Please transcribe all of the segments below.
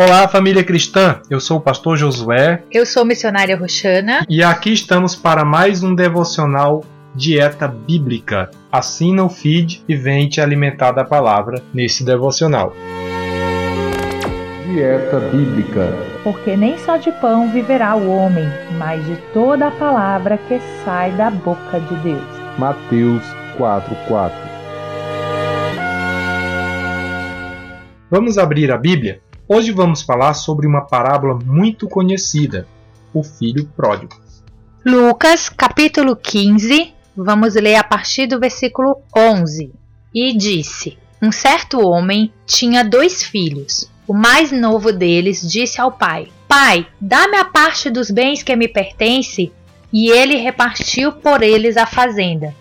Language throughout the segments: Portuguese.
Olá, família cristã. Eu sou o pastor Josué. Eu sou missionária Roxana. E aqui estamos para mais um devocional Dieta Bíblica. Assina o feed e vem te alimentar da palavra nesse devocional. Dieta Bíblica. Porque nem só de pão viverá o homem, mas de toda a palavra que sai da boca de Deus. Mateus 4:4. Vamos abrir a Bíblia? Hoje vamos falar sobre uma parábola muito conhecida, o filho pródigo. Lucas, capítulo 15, vamos ler a partir do versículo 11. E disse: Um certo homem tinha dois filhos. O mais novo deles disse ao pai: Pai, dá-me a parte dos bens que me pertence. E ele repartiu por eles a fazenda.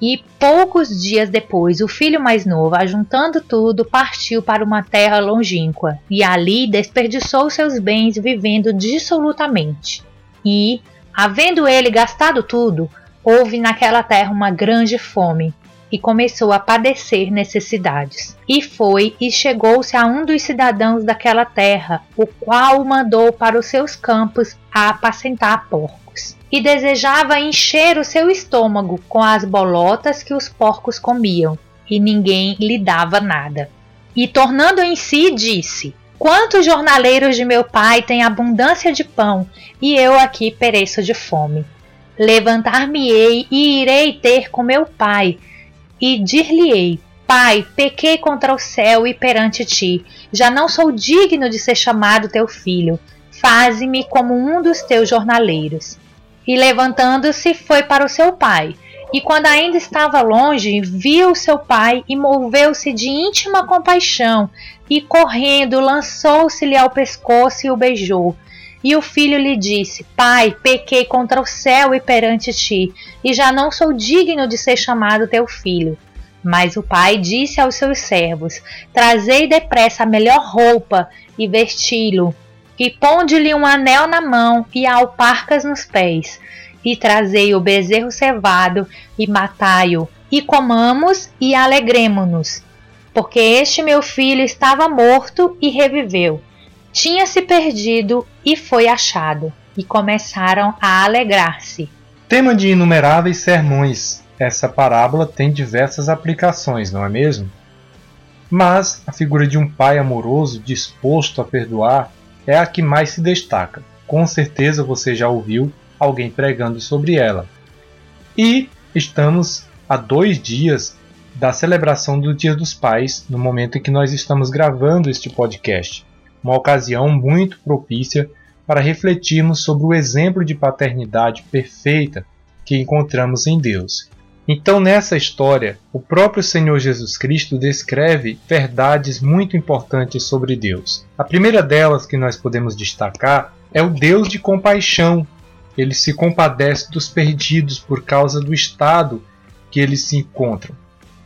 E poucos dias depois, o filho mais novo, ajuntando tudo, partiu para uma terra longínqua, e ali desperdiçou seus bens vivendo dissolutamente. E, havendo ele gastado tudo, houve naquela terra uma grande fome, e começou a padecer necessidades. E foi e chegou-se a um dos cidadãos daquela terra, o qual o mandou para os seus campos a apacentar porcos e desejava encher o seu estômago com as bolotas que os porcos comiam, e ninguém lhe dava nada. E tornando em si, disse: Quantos jornaleiros de meu pai têm abundância de pão, e eu aqui pereço de fome? Levantar-me-ei e irei ter com meu pai, e dir-lhe-ei: Pai, pequei contra o céu e perante ti, já não sou digno de ser chamado teu filho. Faze-me como um dos teus jornaleiros. E levantando-se, foi para o seu pai. E quando ainda estava longe, viu seu pai e moveu-se de íntima compaixão, e correndo, lançou-se-lhe ao pescoço e o beijou. E o filho lhe disse: Pai, pequei contra o céu e perante ti, e já não sou digno de ser chamado teu filho. Mas o pai disse aos seus servos: Trazei depressa a melhor roupa e vesti-lo, e ponde-lhe um anel na mão e alparcas nos pés, e trazei o bezerro cevado e matai-o, e comamos e alegremo-nos, porque este meu filho estava morto e reviveu, tinha se perdido e foi achado, e começaram a alegrar-se. Tema de inumeráveis sermões. Essa parábola tem diversas aplicações, não é mesmo? Mas a figura de um pai amoroso disposto a perdoar é a que mais se destaca. Com certeza você já ouviu alguém pregando sobre ela. E estamos a dois dias da celebração do Dia dos Pais, no momento em que nós estamos gravando este podcast. Uma ocasião muito propícia para refletirmos sobre o exemplo de paternidade perfeita que encontramos em Deus então, nessa história, o próprio Senhor Jesus Cristo descreve verdades muito importantes sobre Deus. A primeira delas que nós podemos destacar é o Deus de compaixão. Ele se compadece dos perdidos por causa do estado que eles se encontram.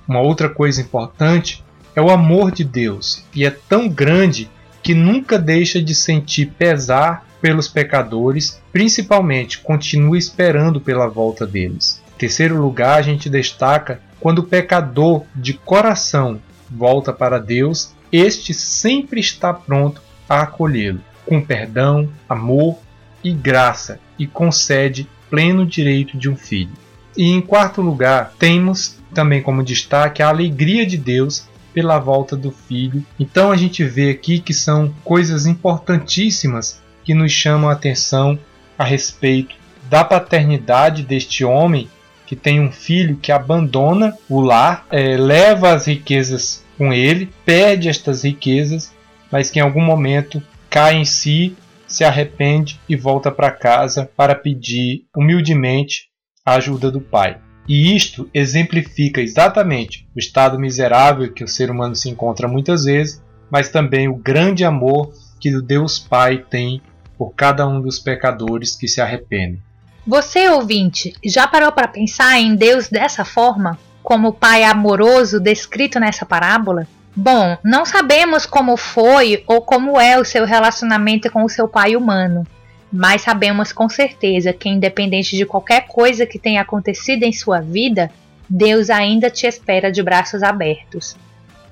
Uma outra coisa importante é o amor de Deus, e é tão grande que nunca deixa de sentir pesar pelos pecadores, principalmente continua esperando pela volta deles terceiro lugar, a gente destaca quando o pecador de coração volta para Deus, este sempre está pronto a acolhê-lo, com perdão, amor e graça, e concede pleno direito de um filho. E em quarto lugar, temos também como destaque a alegria de Deus pela volta do filho. Então a gente vê aqui que são coisas importantíssimas que nos chamam a atenção a respeito da paternidade deste homem que tem um filho que abandona o lar, é, leva as riquezas com ele, perde estas riquezas, mas que em algum momento cai em si, se arrepende e volta para casa para pedir humildemente a ajuda do pai. E isto exemplifica exatamente o estado miserável que o ser humano se encontra muitas vezes, mas também o grande amor que o Deus Pai tem por cada um dos pecadores que se arrependem. Você, ouvinte, já parou para pensar em Deus dessa forma? Como o Pai amoroso descrito nessa parábola? Bom, não sabemos como foi ou como é o seu relacionamento com o seu pai humano, mas sabemos com certeza que, independente de qualquer coisa que tenha acontecido em sua vida, Deus ainda te espera de braços abertos.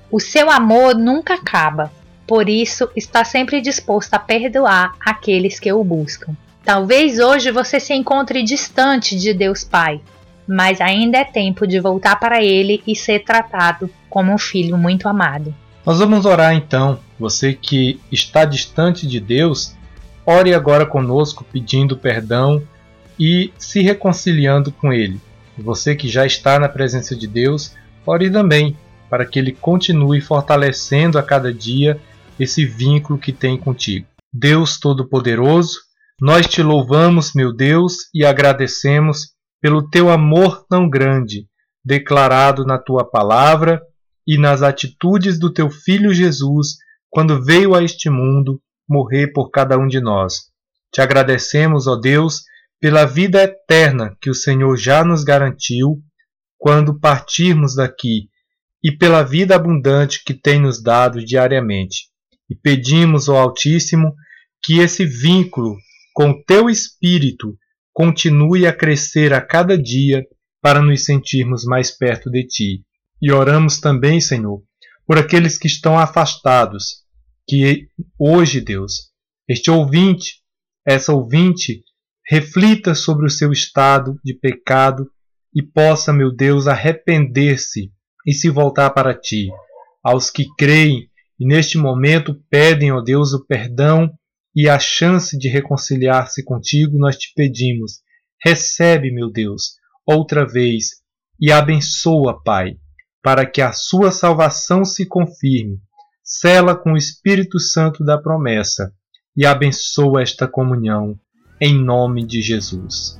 O seu amor nunca acaba. Por isso está sempre disposto a perdoar aqueles que o buscam. Talvez hoje você se encontre distante de Deus Pai, mas ainda é tempo de voltar para Ele e ser tratado como um filho muito amado. Nós vamos orar então. Você que está distante de Deus, ore agora conosco pedindo perdão e se reconciliando com Ele. Você que já está na presença de Deus, ore também para que Ele continue fortalecendo a cada dia esse vínculo que tem contigo. Deus Todo-Poderoso, nós te louvamos, meu Deus, e agradecemos pelo teu amor tão grande, declarado na tua palavra e nas atitudes do teu filho Jesus, quando veio a este mundo morrer por cada um de nós. Te agradecemos, ó Deus, pela vida eterna que o Senhor já nos garantiu quando partirmos daqui e pela vida abundante que tem nos dado diariamente. E pedimos ao Altíssimo que esse vínculo com teu Espírito continue a crescer a cada dia para nos sentirmos mais perto de ti. E oramos também, Senhor, por aqueles que estão afastados, que hoje, Deus, este ouvinte, essa ouvinte, reflita sobre o seu estado de pecado e possa, meu Deus, arrepender-se e se voltar para ti. Aos que creem e neste momento pedem, ó Deus, o perdão e a chance de reconciliar-se contigo, nós te pedimos. Recebe, meu Deus, outra vez e abençoa, Pai, para que a sua salvação se confirme. Sela com o Espírito Santo da promessa e abençoa esta comunhão, em nome de Jesus.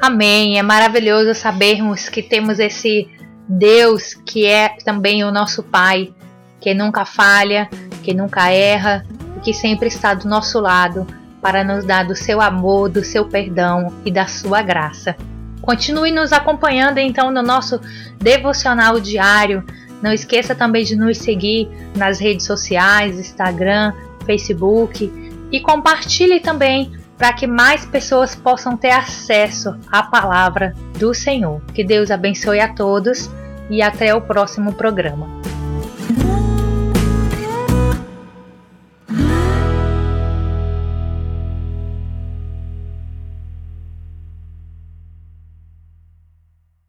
Amém. É maravilhoso sabermos que temos esse Deus que é também o nosso Pai, que nunca falha, que nunca erra, e que sempre está do nosso lado para nos dar do seu amor, do seu perdão e da sua graça. Continue nos acompanhando então no nosso devocional diário. Não esqueça também de nos seguir nas redes sociais, Instagram, Facebook e compartilhe também para que mais pessoas possam ter acesso à palavra do Senhor. Que Deus abençoe a todos e até o próximo programa.